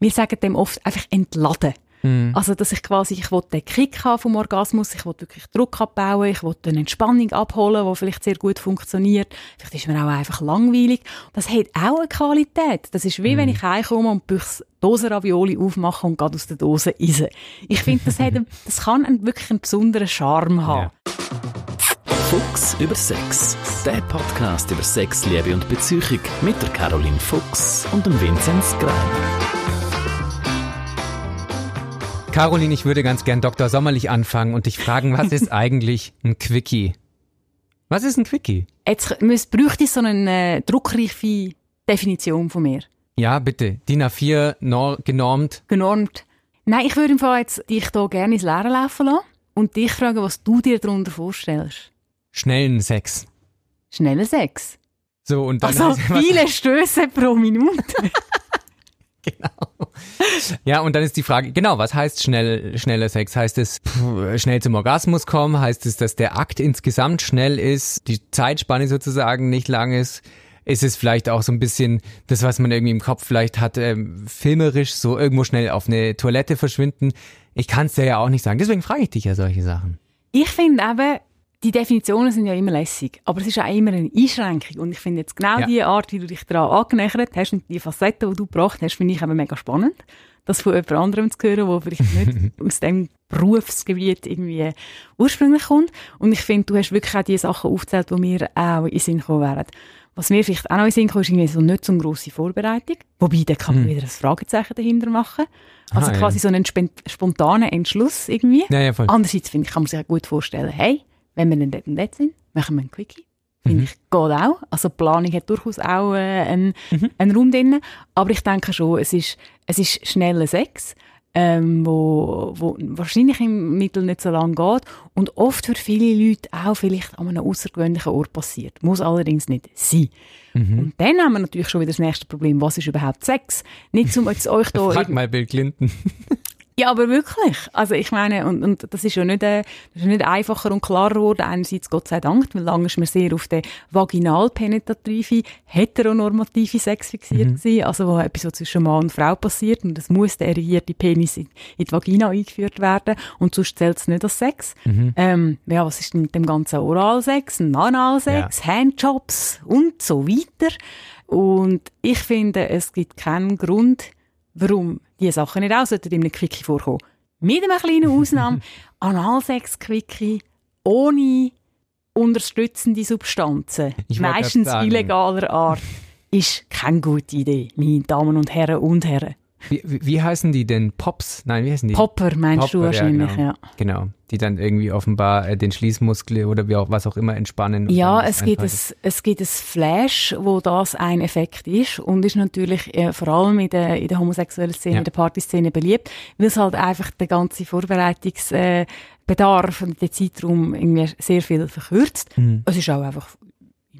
wir sagen dem oft einfach entladen. Mhm. Also, dass ich quasi, ich will den Kick haben vom Orgasmus, ich will wirklich Druck abbauen, ich will eine Entspannung abholen, die vielleicht sehr gut funktioniert. Vielleicht ist mir auch einfach langweilig. Das hat auch eine Qualität. Das ist wie mhm. wenn ich heimkomme und Büchs Dosenravioli aufmache und gerade aus der Dose isse. Ich finde, das, hat, das kann einen, wirklich einen besonderen Charme haben. Ja. Fuchs über Sex. Der Podcast über Sex, Liebe und Beziehung mit der Caroline Fuchs und dem Vinzenz Greiner. Caroline, ich würde ganz gern Dr. Sommerlich anfangen und dich fragen, was ist eigentlich ein Quickie? Was ist ein Quickie? Jetzt müsst, bräuchte ich so eine äh, druckreife Definition von mir. Ja, bitte. DIN A4 nor genormt. Genormt. Nein, ich würde im Fall jetzt dich hier gerne ins Leere laufen lassen und dich fragen, was du dir darunter vorstellst. Schnellen Sex. Schnellen Sex? So, und dann also viele Stöße pro Minute. genau. Ja, und dann ist die Frage, genau, was heißt schnell, schneller Sex? Heißt es pff, schnell zum Orgasmus kommen? Heißt es, dass der Akt insgesamt schnell ist, die Zeitspanne sozusagen nicht lang ist? Ist es vielleicht auch so ein bisschen das, was man irgendwie im Kopf vielleicht hat, ähm, filmerisch so irgendwo schnell auf eine Toilette verschwinden? Ich kann es dir ja auch nicht sagen. Deswegen frage ich dich ja solche Sachen. Ich finde aber, die Definitionen sind ja immer lässig, aber es ist auch immer eine Einschränkung. Und ich finde jetzt genau ja. die Art, wie du dich daran angenähert hast und die Facetten, die du gebracht hast, finde ich eben mega spannend. Das von jemand anderem zu hören, der vielleicht nicht aus dem Berufsgebiet irgendwie ursprünglich kommt. Und ich finde, du hast wirklich auch die Sachen aufgezählt, die mir auch in Sinn kommen wären. Was mir vielleicht auch noch in Sinn kommt, ist irgendwie so nicht so eine grosse Vorbereitung. Wobei, da kann man hm. wieder ein Fragezeichen dahinter machen. Also Aha, quasi ja. so einen spontanen Entschluss irgendwie. Ja, ja, Andererseits finde ich, kann man sich auch gut vorstellen, hey, wenn wir dann dort und dort sind, machen wir ein Quickie. Finde mhm. ich, geht auch. Also die Planung hat durchaus auch äh, einen, mhm. einen Raum drin. Aber ich denke schon, es ist, es ist schneller Sex, ähm, wo, wo wahrscheinlich im Mittel nicht so lange geht und oft für viele Leute auch vielleicht an einem außergewöhnlichen Ort passiert. Muss allerdings nicht sein. Mhm. Und dann haben wir natürlich schon wieder das nächste Problem. Was ist überhaupt Sex? Nicht um jetzt euch da... Frag mal Bill Clinton. Ja, aber wirklich. Also ich meine, und, und das ist ja nicht, äh, das ist nicht einfacher und klarer geworden. Einerseits Gott sei Dank, weil lange ist man sehr auf den vaginal-penetrative, heteronormative Sex fixiert mhm. gewesen. Also wo etwas so zwischen Mann und Frau passiert und es muss der erigierte Penis in, in, die Vagina eingeführt werden und sonst zählt es nicht als Sex. Mhm. Ähm, ja, was ist denn mit dem ganzen Oralsex, Analsex, ja. Handjobs und so weiter. Und ich finde, es gibt keinen Grund, warum diese Sachen nicht auch in einem Quickie vorkommen. Mit einer kleinen Ausnahme, Analsex-Quickie ohne unterstützende Substanzen, meistens illegaler Art, ist keine gute Idee, meine Damen und Herren und Herren. Wie, wie, heißen die denn? Pops? Nein, wie heißen die? Popper meinst Popper, du wahrscheinlich, ja genau. ja. genau. Die dann irgendwie offenbar äh, den Schließmuskel oder wie auch, was auch immer entspannen. Ja, es gibt, es, es gibt ein Flash, wo das ein Effekt ist und ist natürlich äh, vor allem in der, in der homosexuellen Szene, ja. in der Partyszene beliebt, weil es halt einfach der ganze Vorbereitungsbedarf äh, und der Zeitraum irgendwie sehr viel verkürzt. Mhm. Es ist auch einfach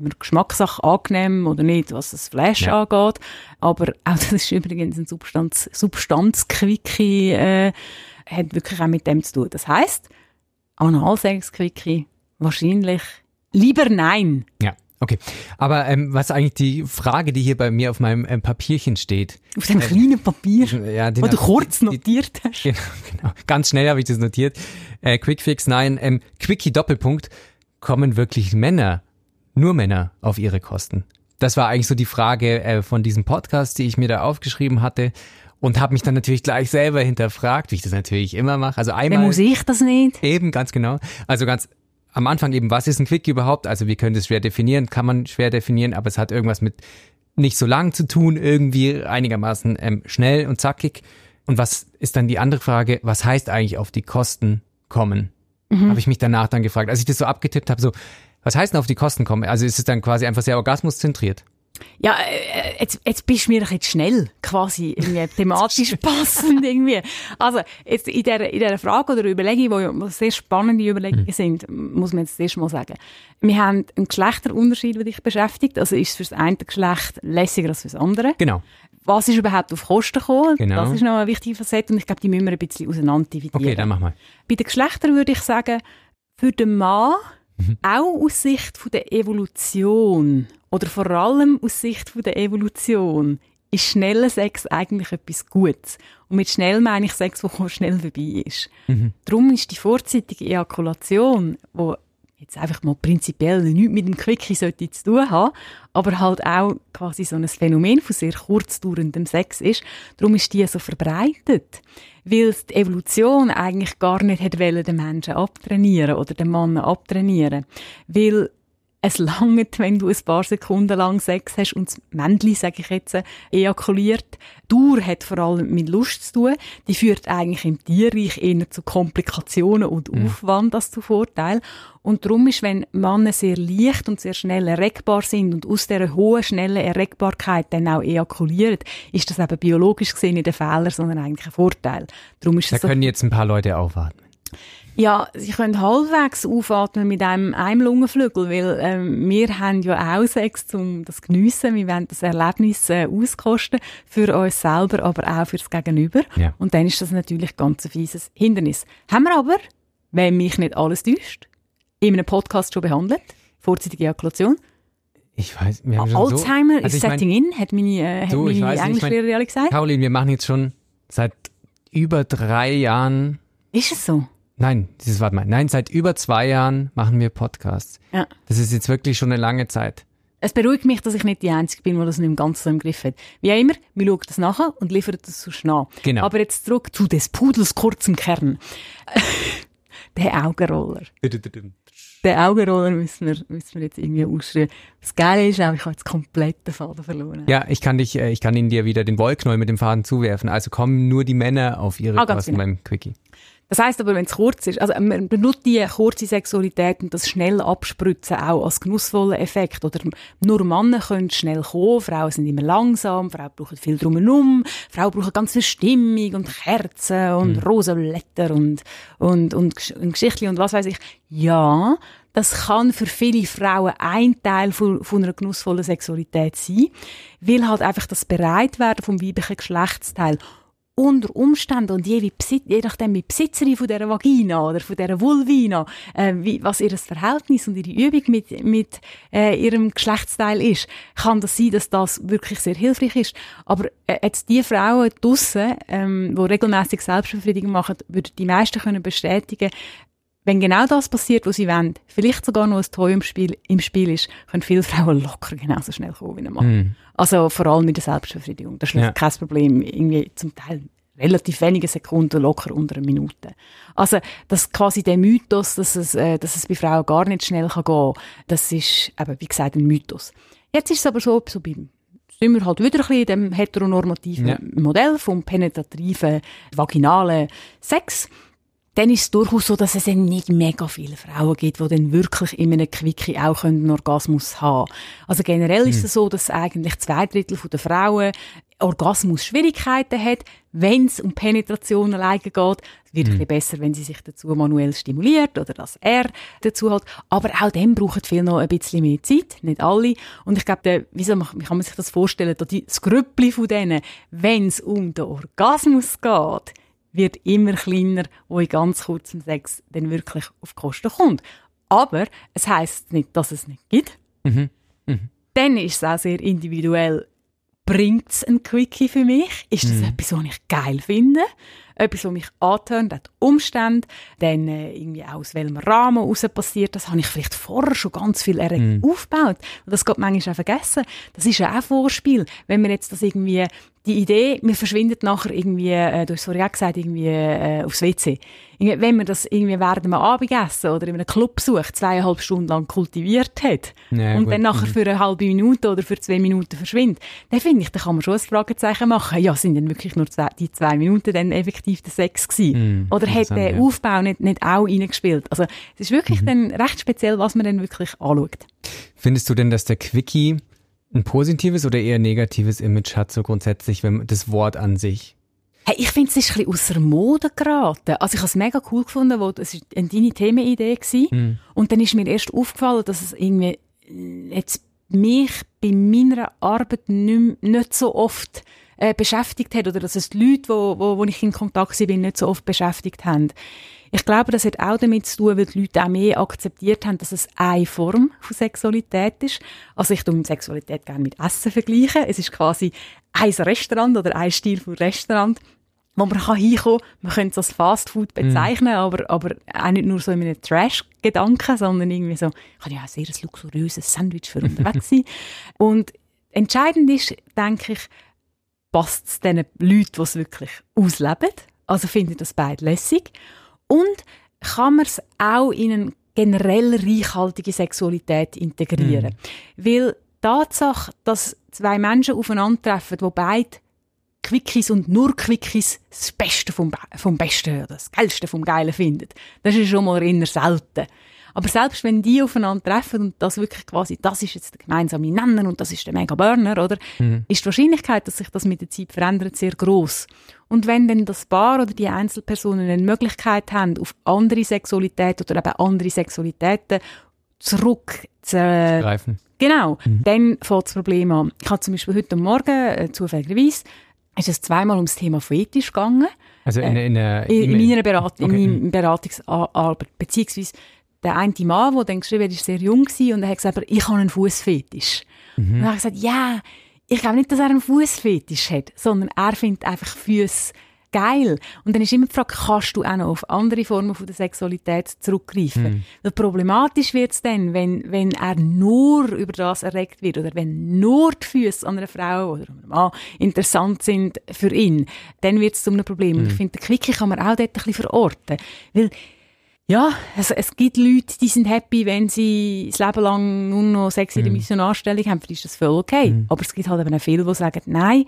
immer Geschmackssache angenehm oder nicht, was das Fleisch ja. angeht. Aber auch das ist übrigens ein Substanz, Substanzquickie, äh, hat wirklich auch mit dem zu tun. Das heisst, Analsex-Quickie wahrscheinlich lieber nein. Ja. Okay, aber ähm, was eigentlich die Frage, die hier bei mir auf meinem ähm, Papierchen steht? Auf dem ähm, kleinen Papier, ja, den, wo du kurz notiert hast. Genau, genau. Ganz schnell habe ich das notiert. Äh, Quickfix, nein, ähm, Quickie Doppelpunkt. Kommen wirklich Männer nur Männer auf ihre Kosten? Das war eigentlich so die Frage äh, von diesem Podcast, die ich mir da aufgeschrieben hatte und habe mich dann natürlich gleich selber hinterfragt, wie ich das natürlich immer mache. Also einmal Wer muss ich das nicht? Eben ganz genau. Also ganz am Anfang eben, was ist ein Quickie überhaupt? Also wir können das schwer definieren, kann man schwer definieren, aber es hat irgendwas mit nicht so lang zu tun, irgendwie einigermaßen ähm, schnell und zackig. Und was ist dann die andere Frage? Was heißt eigentlich auf die Kosten kommen? Mhm. Habe ich mich danach dann gefragt, als ich das so abgetippt habe, so was heißt denn auf die Kosten kommen? Also ist es dann quasi einfach sehr orgasmuszentriert? Ja, äh, jetzt, jetzt bist du mir jetzt schnell, quasi irgendwie thematisch passend irgendwie. Also jetzt in dieser, in dieser Frage oder Überlegung, die sehr spannende Überlegungen mhm. sind, muss man jetzt erst mal sagen. Wir haben einen Geschlechterunterschied, der dich beschäftigt. Also ist es für das eine Geschlecht lässiger als für das andere. Genau. Was ist überhaupt auf Kosten gekommen? Genau. Das ist noch eine wichtige Facette und ich glaube, die müssen wir ein bisschen auseinander dividieren. Okay, dann mach mal. Bei den Geschlechtern würde ich sagen, für den Mann Mhm. Auch aus Sicht von der Evolution oder vor allem aus Sicht von der Evolution ist schneller Sex eigentlich etwas Gutes. Und mit schnell meine ich Sex, der schnell vorbei ist. Mhm. Darum ist die vorzeitige Ejakulation, wo jetzt einfach mal prinzipiell nichts mit dem Quickie sollte zu tun haben, aber halt auch quasi so ein Phänomen von sehr kurzdauerndem Sex ist. Darum ist die so verbreitet. Weil die Evolution eigentlich gar nicht hat den Menschen abtrainieren oder den Mann abtrainieren. Weil es langt, wenn du ein paar Sekunden lang Sex hast und das Männchen, sage ich jetzt, ejakuliert. Dauer hat vor allem mit Lust zu tun. Die führt eigentlich im Tierreich eher zu Komplikationen und mhm. Aufwand als zu Vorteil. Und darum ist, wenn Männer sehr leicht und sehr schnell erregbar sind und aus dieser hohen, schnellen Erregbarkeit dann auch ejakulieren, ist das eben biologisch gesehen nicht ein Fehler, sondern eigentlich ein Vorteil. Darum ist da so können jetzt ein paar Leute aufatmen. Ja, sie können halbwegs aufatmen mit einem, einem Lungenflügel, weil ähm, wir haben ja auch Sex, um das geniessen. Wir wollen das Erlebnis äh, auskosten für uns selber, aber auch fürs Gegenüber. Ja. Und dann ist das natürlich ganz ein fieses Hindernis. Haben wir aber, wenn mich nicht alles täuscht, in einem Podcast schon behandelt, vorzeitige Ejakulation. Ich weiß, wir haben schon Alzheimer so, also ist Setting mein, in, hat meine, äh, hat meine Englischlehrerin alle gesagt. Caroline, wir machen jetzt schon seit über drei Jahren. Ist es so? Nein, dieses warte mal. Nein, seit über zwei Jahren machen wir Podcasts. Ja. Das ist jetzt wirklich schon eine lange Zeit. Es beruhigt mich, dass ich nicht die Einzige bin, die das nicht im Ganzen im Griff hat. Wie immer, wir schauen das nachher und liefern das so schnell. Genau. Aber jetzt zurück zu des Pudels kurzem Kern. Der Augenroller. Den Augenroller müssen wir, müssen wir jetzt irgendwie ausschreiben. Das Geile ist auch, ich habe jetzt komplett den Faden verloren. Ja, ich kann dich, äh, ich kann Ihnen dir wieder den Wollknäuel mit dem Faden zuwerfen. Also kommen nur die Männer auf ihre ah, Kosten genau. beim Quickie. Das heißt aber, wenn es kurz ist, also man benutzt die kurze Sexualität und das schnell abspritzen auch als genussvollen Effekt. Oder nur Männer können schnell kommen, Frauen sind immer langsam, Frauen brauchen viel drumherum, Frauen brauchen ganz viel Stimmung und Kerzen und mhm. rosa Blätter und, und, und, und Geschichten und was weiß ich. Ja, das kann für viele Frauen ein Teil von, von einer genussvollen Sexualität sein, weil halt einfach das Bereitwerden vom weiblichen Geschlechtsteil unter Umständen und je, Besitz, je nachdem wie Besitzerin von dieser Vagina oder von dieser Vulvina, äh, wie, was ihr Verhältnis und ihre Übung mit, mit äh, ihrem Geschlechtsteil ist, kann das sein, dass das wirklich sehr hilfreich ist. Aber äh, jetzt die Frauen draussen, ähm, die regelmäßig Selbstbefriedigung machen, würden die meisten können bestätigen, wenn genau das passiert, was sie wollen, vielleicht sogar noch ein Toy im Spiel, im Spiel ist, können viele Frauen locker genauso schnell kommen wie ein Mann. Mm. Also vor allem mit der Selbstbefriedigung. Das ist ja. kein Problem. Irgendwie zum Teil relativ wenige Sekunden, locker unter einer Minute. Also, dass quasi der Mythos, dass es, äh, dass es bei Frauen gar nicht schnell kann gehen kann, das ist eben, wie gesagt, ein Mythos. Jetzt ist es aber so, so beim sind wir halt wieder ein bisschen in dem heteronormativen ja. Modell vom penetrativen, vaginalen Sex dann ist es durchaus so, dass es dann nicht mega viele Frauen gibt, die dann wirklich in einem Quickie auch einen Orgasmus haben können. Also generell ist hm. es so, dass eigentlich zwei Drittel der Frauen Orgasmus-Schwierigkeiten hat, wenn es um Penetration alleine geht. Es wird mhm. ein besser, wenn sie sich dazu manuell stimuliert oder dass er dazu hat. Aber auch dann braucht viel noch ein bisschen mehr Zeit. Nicht alle. Und ich glaube, wie, soll man, wie kann man sich das vorstellen, das Grüppli von denen, wenn es um den Orgasmus geht, wird immer kleiner, wo in ganz kurzem Sex dann wirklich auf Kosten kommt. Aber es heißt nicht, dass es nicht gibt. Mhm. Mhm. Dann ist es auch sehr individuell. Bringt es ein Quickie für mich? Ist das mhm. etwas, was ich geil finde? etwas, was mich antönt, hat Umstände, dann äh, irgendwie auch aus welchem Rahmen heraus passiert, das habe ich vielleicht vorher schon ganz viel mm. aufgebaut. Und das geht manchmal auch vergessen. Das ist ja auch Vorspiel. Wenn man jetzt das irgendwie die Idee, mir verschwindet nachher irgendwie, äh, du hast vorhin auch gesagt, irgendwie äh, aufs WC. Wenn man das irgendwie während einem Abendessen oder in einem Club sucht, zweieinhalb Stunden lang kultiviert hat ja, und gut. dann nachher mhm. für eine halbe Minute oder für zwei Minuten verschwindet, dann finde ich, da kann man schon ein Fragezeichen machen. Ja, sind denn wirklich nur zwei, die zwei Minuten dann effektiv der Sex gewesen? Mm, oder hat der ja. Aufbau nicht, nicht auch reingespielt? Also es ist wirklich mhm. dann recht speziell, was man dann wirklich anschaut. Findest du denn, dass der Quickie ein positives oder eher negatives Image hat, so grundsätzlich, wenn das Wort an sich? Hey, ich finde, es ist ein bisschen außer Mode geraten. Also ich habe es mega cool gefunden, wo eine deine Themenidee war. Mm. Und dann ist mir erst aufgefallen, dass es irgendwie äh, jetzt mich bei meiner Arbeit nicht, nicht so oft äh, beschäftigt hat oder dass es die Leute, wo, wo, wo ich in Kontakt bin, nicht so oft beschäftigt haben. Ich glaube, das hat auch damit zu tun, weil die Leute auch mehr akzeptiert haben, dass es eine Form von Sexualität ist. Also ich tue Sexualität gerne mit Essen vergleichen. Es ist quasi ein Restaurant oder ein Stil von Restaurant wo man kann hinkommen kann. Man könnte es als Fastfood mhm. bezeichnen, mm. aber, aber auch nicht nur so in einem Trash-Gedanken, sondern irgendwie so, ich kann ja auch sehr ein luxuriöses Sandwich für unterwegs sein. Und entscheidend ist, denke ich, passt es den Leuten, die es wirklich ausleben. Also finde ich das beide lässig. Und kann man es auch in eine generell reichhaltige Sexualität integrieren. Mm. Weil die Tatsache, dass zwei Menschen aufeinandertreffen, die beide Quickies und nur Quickies das Beste vom, vom Besten, das Geilste vom Geilen findet. Das ist schon mal eher selten. Aber selbst wenn die aufeinander treffen und das wirklich quasi, das ist jetzt der gemeinsame Nenner und das ist der Mega Burner, oder? Mhm. Ist die Wahrscheinlichkeit, dass sich das mit der Zeit verändert, sehr groß. Und wenn dann das Paar oder die Einzelpersonen eine Möglichkeit haben, auf andere Sexualität oder eben andere Sexualitäten zurück zu greifen. Genau, mhm. dann fängt das Problem an. Ich habe zum Beispiel heute Morgen äh, zufälligerweise ist es zweimal ums Thema Fetisch gegangen. Also in, in, in, in, in meiner Beratung, okay. in meinem Beratungsarbeit, beziehungsweise der eine Mann, der dann geschrieben hat, ist sehr jung und er hat gesagt, ich habe einen Fußfetisch. Mhm. Und dann habe ich gesagt, ja, ich glaube nicht, dass er einen Fußfetisch hat, sondern er findet einfach Füße geil. Und dann ist immer die Frage, kannst du auch noch auf andere Formen von der Sexualität zurückgreifen? Mhm. Problematisch wird es dann, wenn, wenn er nur über das erregt wird oder wenn nur die Füße an einer Frau oder einem Mann interessant sind für ihn, dann wird es zu einem Problem. Mhm. Und ich finde, den Quickie kann man auch dort ein bisschen verorten. Weil ja, also es gibt Leute, die sind happy, wenn sie das Leben lang nur noch Sex in der mhm. Missionarstellung haben, für ist das voll okay. Mm. Aber es gibt halt eben auch viele, die sagen, nein,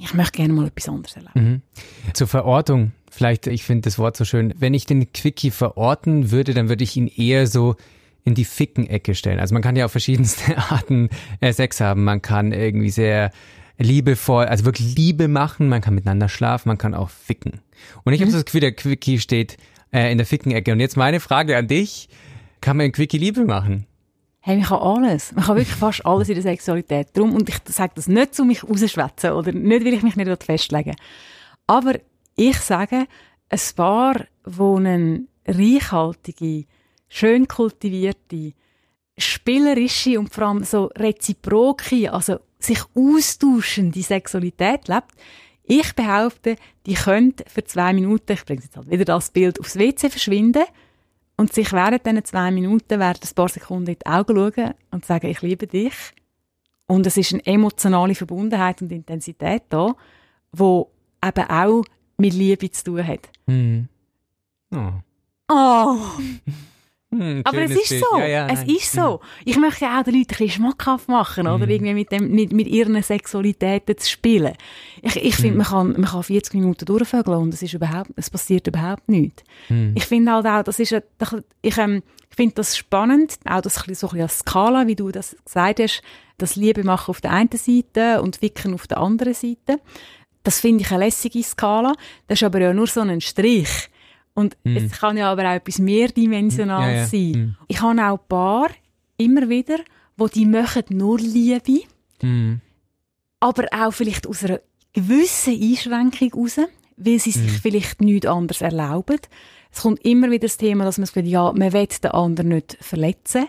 ich möchte gerne mal etwas anderes erleben. Mhm. Zur Verortung, vielleicht, ich finde das Wort so schön, wenn ich den Quickie verorten würde, dann würde ich ihn eher so in die Ficken-Ecke stellen. Also man kann ja auf verschiedenste Arten äh, Sex haben. Man kann irgendwie sehr liebevoll, also wirklich Liebe machen, man kann miteinander schlafen, man kann auch ficken. Und ich mhm. habe das Gefühl, der Quickie steht äh, in der Ficken-Ecke. Und jetzt meine Frage an dich, kann man in Quickie Liebe machen? Hey, man kann alles. Man kann wirklich fast alles in der Sexualität. Drum, und ich sage das nicht, um mich rauszuschwätzen oder nicht, weil ich mich nicht festlegen Aber ich sage, ein Paar, wo eine reichhaltige, schön kultivierte, spielerische und vor allem so reziproke, also sich austauschende Sexualität lebt, ich behaupte, die könnte für zwei Minuten, ich bringe jetzt halt wieder das Bild, aufs WC verschwinden und sich während diesen zwei Minuten, während ein paar Sekunden in die Augen schauen und sagen, ich liebe dich. Und es ist eine emotionale Verbundenheit und Intensität da, wo eben auch mit Liebe zu tun hat. Mm. Oh. oh. Hm, aber es ist Bild. so. Ja, ja, es nein. ist so. Ich möchte ja auch den Leuten ein bisschen schmackhaft machen, oder? Mhm. Irgendwie mit, dem, mit, mit ihren Sexualitäten zu spielen. Ich, ich finde, mhm. man, kann, man kann 40 Minuten durchvögeln und es, ist überhaupt, es passiert überhaupt nichts. Mhm. Ich finde halt auch, das ist, ein, ich ähm, finde das spannend, auch das so ein bisschen als Skala, wie du das gesagt hast, das Liebe machen auf der einen Seite und Wicken auf der anderen Seite. Das finde ich eine lässige Skala. Das ist aber ja nur so ein Strich. Und mm. es kann ja aber auch etwas mehrdimensionales ja, ja. sein. Mm. Ich habe auch ein paar, immer wieder, wo die machen nur Liebe, mm. aber auch vielleicht aus einer gewissen Einschränkung raus, weil sie sich vielleicht nichts anderes erlauben. Es kommt immer wieder das Thema, dass man sagt, ja, man will den anderen nicht verletzen.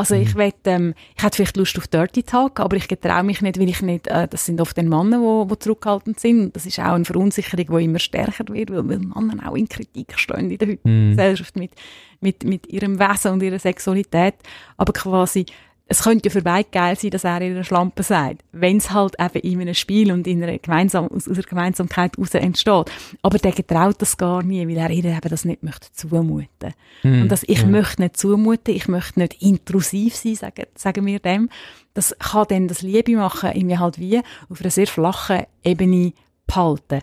Also mhm. ich will, ähm, ich hätte vielleicht Lust auf Dirty Talk, aber ich getraue mich nicht, weil ich nicht, äh, das sind oft die Männer, die, die zurückhaltend sind. Das ist auch eine Verunsicherung, die immer stärker wird, weil, weil Männer auch in Kritik stehen in der heutigen mhm. Gesellschaft mit, mit, mit ihrem Wesen und ihrer Sexualität. Aber quasi es könnte ja für beide geil sein, dass er ihre Schlampe sagt. Wenn es halt eben in einem Spiel und in einer gemeinsam, aus, einer Gemeinsamkeit heraus entsteht. Aber der getraut das gar nie, weil er ihr eben das nicht möchte zumuten. Mm, und dass ich ja. möchte nicht zumuten, ich möchte nicht intrusiv sein, sagen, sagen wir dem. Das kann dann das Liebe machen, in mir halt wie auf einer sehr flachen Ebene behalten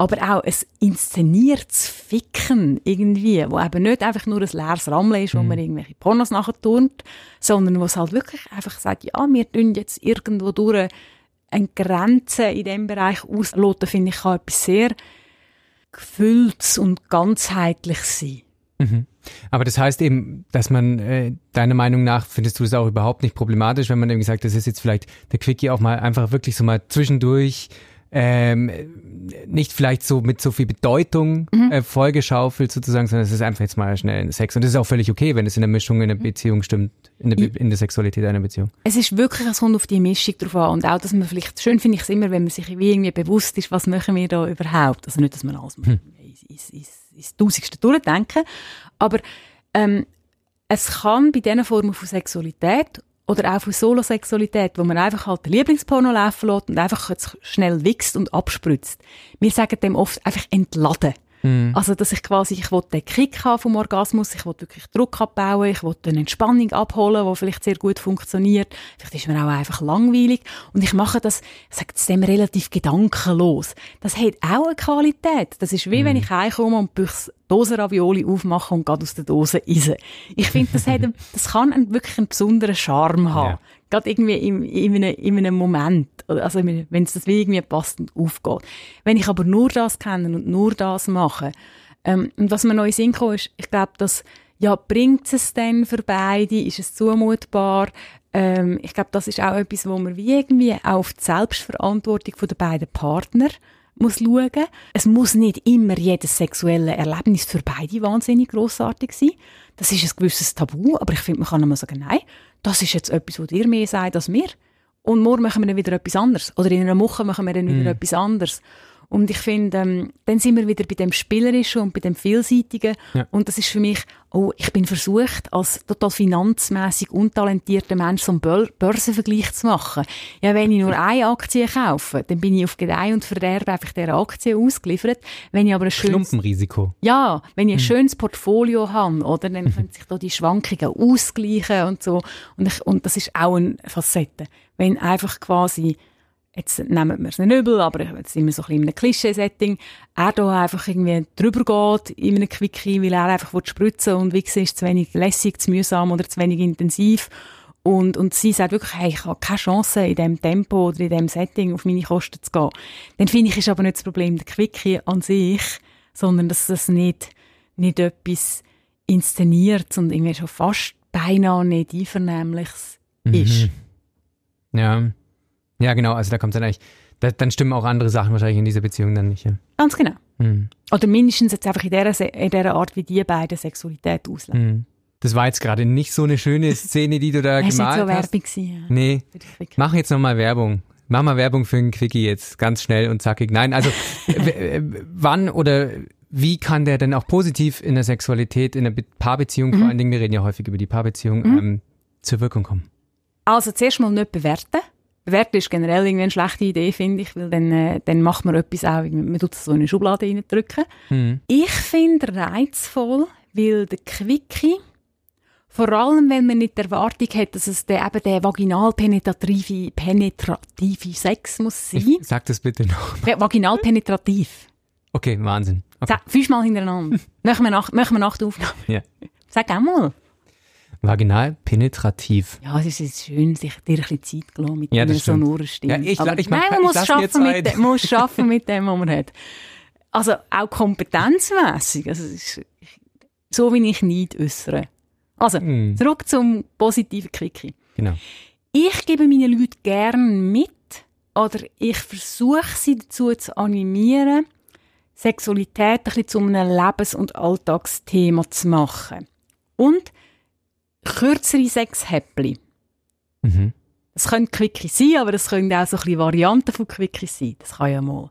aber auch ein inszeniertes Ficken irgendwie, wo eben nicht einfach nur ein leeres Rammel ist, wo mhm. man irgendwelche Pornos nachher turnt, sondern wo es halt wirklich einfach sagt, ja, wir tun jetzt irgendwo durch eine Grenze in diesem Bereich ausloten, finde ich, kann etwas sehr gefühlts- und ganzheitlich sein. Mhm. Aber das heißt eben, dass man, äh, deiner Meinung nach, findest du das auch überhaupt nicht problematisch, wenn man irgendwie sagt, das ist jetzt vielleicht der Quickie auch mal einfach wirklich so mal zwischendurch ähm, nicht vielleicht so mit so viel Bedeutung Mhm. äh, vollgeschaufelt sozusagen, sondern es ist einfach jetzt mal schnell Sex. Und das ist auch völlig okay, wenn es in der Mischung in der Beziehung stimmt, in der, Be in der Sexualität einer Beziehung. Es ist wirklich, es kommt auf die Mischung drauf an. Und auch, dass man vielleicht, schön finde ich es immer, wenn man sich wie irgendwie bewusst ist, was machen wir da überhaupt. Also nicht, dass man alles ins, ins, ins, ins Tausendste durchdenken. Aber, ähm, es kann bei diesen Formen von Sexualität oder auch von Solosexualität, wo man einfach halt den Lieblingsporno laufen lässt und einfach jetzt schnell wichst und abspritzt. Wir sagen dem oft einfach entladen. Also, dass ich quasi, ich will den Kick haben vom Orgasmus, ich will wirklich Druck abbauen, ich will eine Entspannung abholen, die vielleicht sehr gut funktioniert. Vielleicht ist mir auch einfach langweilig. Und ich mache das, sage es dem relativ gedankenlos. Das hat auch eine Qualität. Das ist wie wenn ich heimkomme und büchs Dosenravioli aufmache und gerade aus der Dose isse. Ich finde, das, hat, das kann einen, wirklich einen besonderen Charme haben. Ja. Gerade irgendwie in, in, einem, in einem Moment. Also, wenn es das wie irgendwie passt und aufgeht. Wenn ich aber nur das kenne und nur das mache, ähm, und was mir den Sinn ist, ich glaube, dass, ja, bringt es denn für beide? Ist es zumutbar? Ähm, ich glaube, das ist auch etwas, wo man wie irgendwie auf die Selbstverantwortung der beiden Partner muss schauen. Es muss nicht immer jedes sexuelle Erlebnis für beide wahnsinnig grossartig sein. Das ist ein gewisses Tabu, aber ich finde, man kann immer sagen, nein, das ist jetzt etwas, was dir mehr sagt als mir. Und morgen machen wir dann wieder etwas anderes. Oder in einer Woche machen wir dann wieder etwas anderes. Und ich finde, ähm, dann sind wir wieder bei dem Spielerischen und bei dem Vielseitigen. Ja. Und das ist für mich, oh, ich bin versucht, als total finanzmäßig untalentierter Mensch so einen Bör Börsenvergleich zu machen. Ja, wenn ich nur eine Aktie kaufe, dann bin ich auf Gedeih und Verderb einfach dieser Aktie ausgeliefert. Wenn ich aber ein schönes, Klumpenrisiko. ja, wenn ich ein schönes Portfolio habe, oder, dann können sich da die Schwankungen ausgleichen und so. Und, ich, und das ist auch eine Facette. Wenn einfach quasi, jetzt nehmen wir es nicht übel, aber jetzt sind wir so ein bisschen in einem Klischee-Setting, er da einfach irgendwie drüber geht in einem Quickie, weil er einfach will spritzen und wie ist zu wenig lässig, zu mühsam oder zu wenig intensiv. Und, und sie sagt wirklich, hey, ich habe keine Chance, in diesem Tempo oder in diesem Setting auf meine Kosten zu gehen. Dann finde ich, ist aber nicht das Problem der Quickie an sich, sondern dass das nicht, nicht etwas inszeniert und irgendwie schon fast beinahe nicht einvernehmliches ist. Ja. Ja, genau, also da kommt dann eigentlich, da, dann stimmen auch andere Sachen wahrscheinlich in dieser Beziehung dann nicht. Ja. Ganz genau. Mhm. Oder mindestens jetzt einfach in der, in der Art, wie die beiden Sexualität ausleben. Mhm. Das war jetzt gerade nicht so eine schöne Szene, die du da Das war gemalt nicht so hast. Werbung gewesen, ja. Nee, mach jetzt nochmal Werbung. Mach mal Werbung für einen Quickie jetzt, ganz schnell und zackig. Nein, also wann oder wie kann der denn auch positiv in der Sexualität, in der Be Paarbeziehung, Mhm. vor allen Dingen, wir reden ja häufig über die Paarbeziehung, ähm, zur Wirkung kommen? Also zuerst mal nicht bewerten. Bewerten ist generell irgendwie eine schlechte Idee, finde ich, weil dann, äh, dann macht man etwas auch, man tut es so in eine Schublade reindrücken. Mhm. Ich finde reizvoll, weil der Quickie, vor allem wenn man nicht die Erwartung hat, dass es der, eben der vaginal-penetrative penetrative Sex muss sein. Sag das bitte noch. Vaginal-penetrativ. Okay, Wahnsinn. Okay. Sag Fünfmal hintereinander. machen, wir nach, machen wir nach der Aufnahme. Ja. Sag auch mal. Vaginal penetrativ. Ja, es ist jetzt schön, sich dir ein bisschen Zeit gelassen mit Ja, einer sonoren Stimme. Ja, ich- Aber ich mach- nein, man ich muss schaffen, mit dem, muss schaffen mit dem, was man hat. Also auch kompetenzmässig. Also ist so, wie ich nicht äußere. Also, Hm. zurück zum positiven Quickie. Genau. Ich gebe meinen Leuten gern mit oder ich versuche sie dazu zu animieren, Sexualität ein bisschen zu einem Lebens- und Alltagsthema zu machen. Und kürzere Sexhäppli. Mhm. Das können Quickie sein, aber das können auch so ein bisschen Varianten von Quickie sein. Das kann ja mal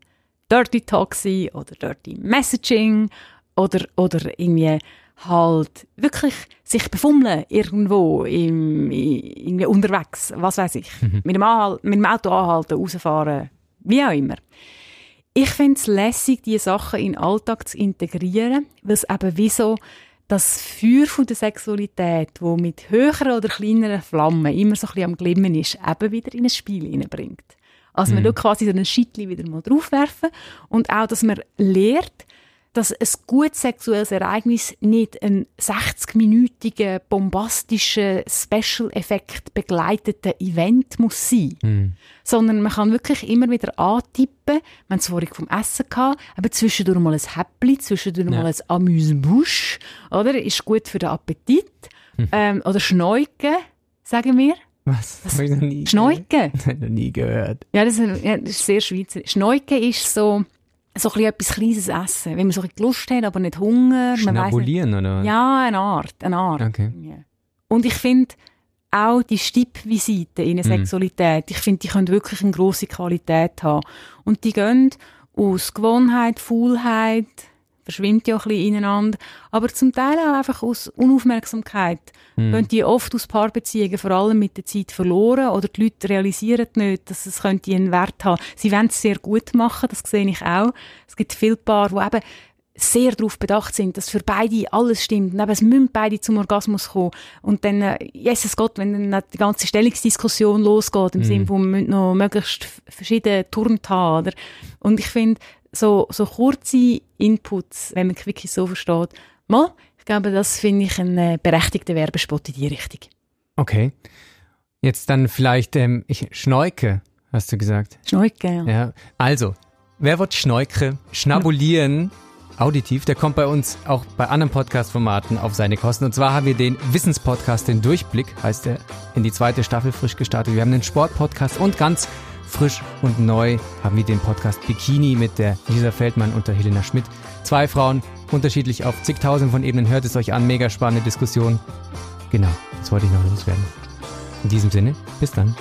Dirty Talk sein oder Dirty Messaging oder, oder irgendwie halt wirklich sich befummeln irgendwo im, irgendwie unterwegs, was weiß ich. Mit, dem Anhal- mit dem Auto anhalten, rausfahren, wie auch immer. Ich finde es lässig, diese Sachen in den Alltag zu integrieren, weil es eben wie so das Feuer von der Sexualität, wo mit höheren oder kleineren Flammen immer so ein bisschen am Glimmen ist, eben wieder in ein Spiel hineinbringt. Also man tut quasi so ein Schittli wieder mal draufwerfen und auch, dass man lehrt, dass ein gut sexuelles Ereignis nicht ein 60-minütiger, bombastischer, Special-Effekt begleiteter Event muss sein Mhm. sondern man kann wirklich immer wieder antippen, haben es vorhin vom Essen gehabt, aber zwischendurch mal ein Häppli, zwischendurch Ja. mal ein Amuse-Bouche, oder? Ist gut für den Appetit. Hm. Ähm, oder Schneuken, sagen wir. Was? Das hab ich noch nie Schneuken. noch nie gehört. Ja das, ist, ja, das ist sehr schweizer. Schneuken ist so, so ein etwas kleines Essen. Wenn man so ein Lust hat, aber nicht Hunger. Schnabulieren, oder? Ja, eine Art, eine Art. Okay. Ja. Und ich finde, auch die Stippvisiten in der Mhm. Sexualität, ich finde, die können wirklich eine grosse Qualität haben. Und die gehen aus Gewohnheit, Faulheit, verschwimmt ja ein bisschen ineinander, aber zum Teil auch einfach aus Unaufmerksamkeit. Mhm. Gehen die oft aus Paarbeziehungen vor allem mit der Zeit verloren oder die Leute realisieren nicht, dass es könnte einen Wert haben. Sie wollen es sehr gut machen, das sehe ich auch. Es gibt viele Paare, die eben sehr darauf bedacht sind, dass für beide alles stimmt. Und eben, es müssen beide zum Orgasmus kommen. Und dann, äh, Jesus Gott, wenn dann die ganze Stellungsdiskussion losgeht, im Mhm. Sinne von, wir müssen noch möglichst verschiedene oder? Und ich finde, so, so kurze Inputs, wenn man Quickie so versteht, mal, ich glaube, das finde ich einen äh, berechtigten Werbespot in die Richtung. Okay. Jetzt dann vielleicht, ähm, ich schneuke, hast du gesagt. Schneuken, ja. Ja. Also, wer wird schneuke, schnabulieren, auditiv, der kommt bei uns auch bei anderen Podcast-Formaten auf seine Kosten. Und zwar haben wir den Wissenspodcast, den Durchblick, heißt der, in die zweite Staffel frisch gestartet. Wir haben den Sportpodcast und ganz frisch und neu haben wir den Podcast Bikini mit der Lisa Feldmann und der Helena Schmidt. Zwei Frauen, unterschiedlich auf zigtausend von Ebenen. Hört es euch an, mega spannende Diskussion. Genau, das wollte ich noch loswerden. In diesem Sinne, bis dann.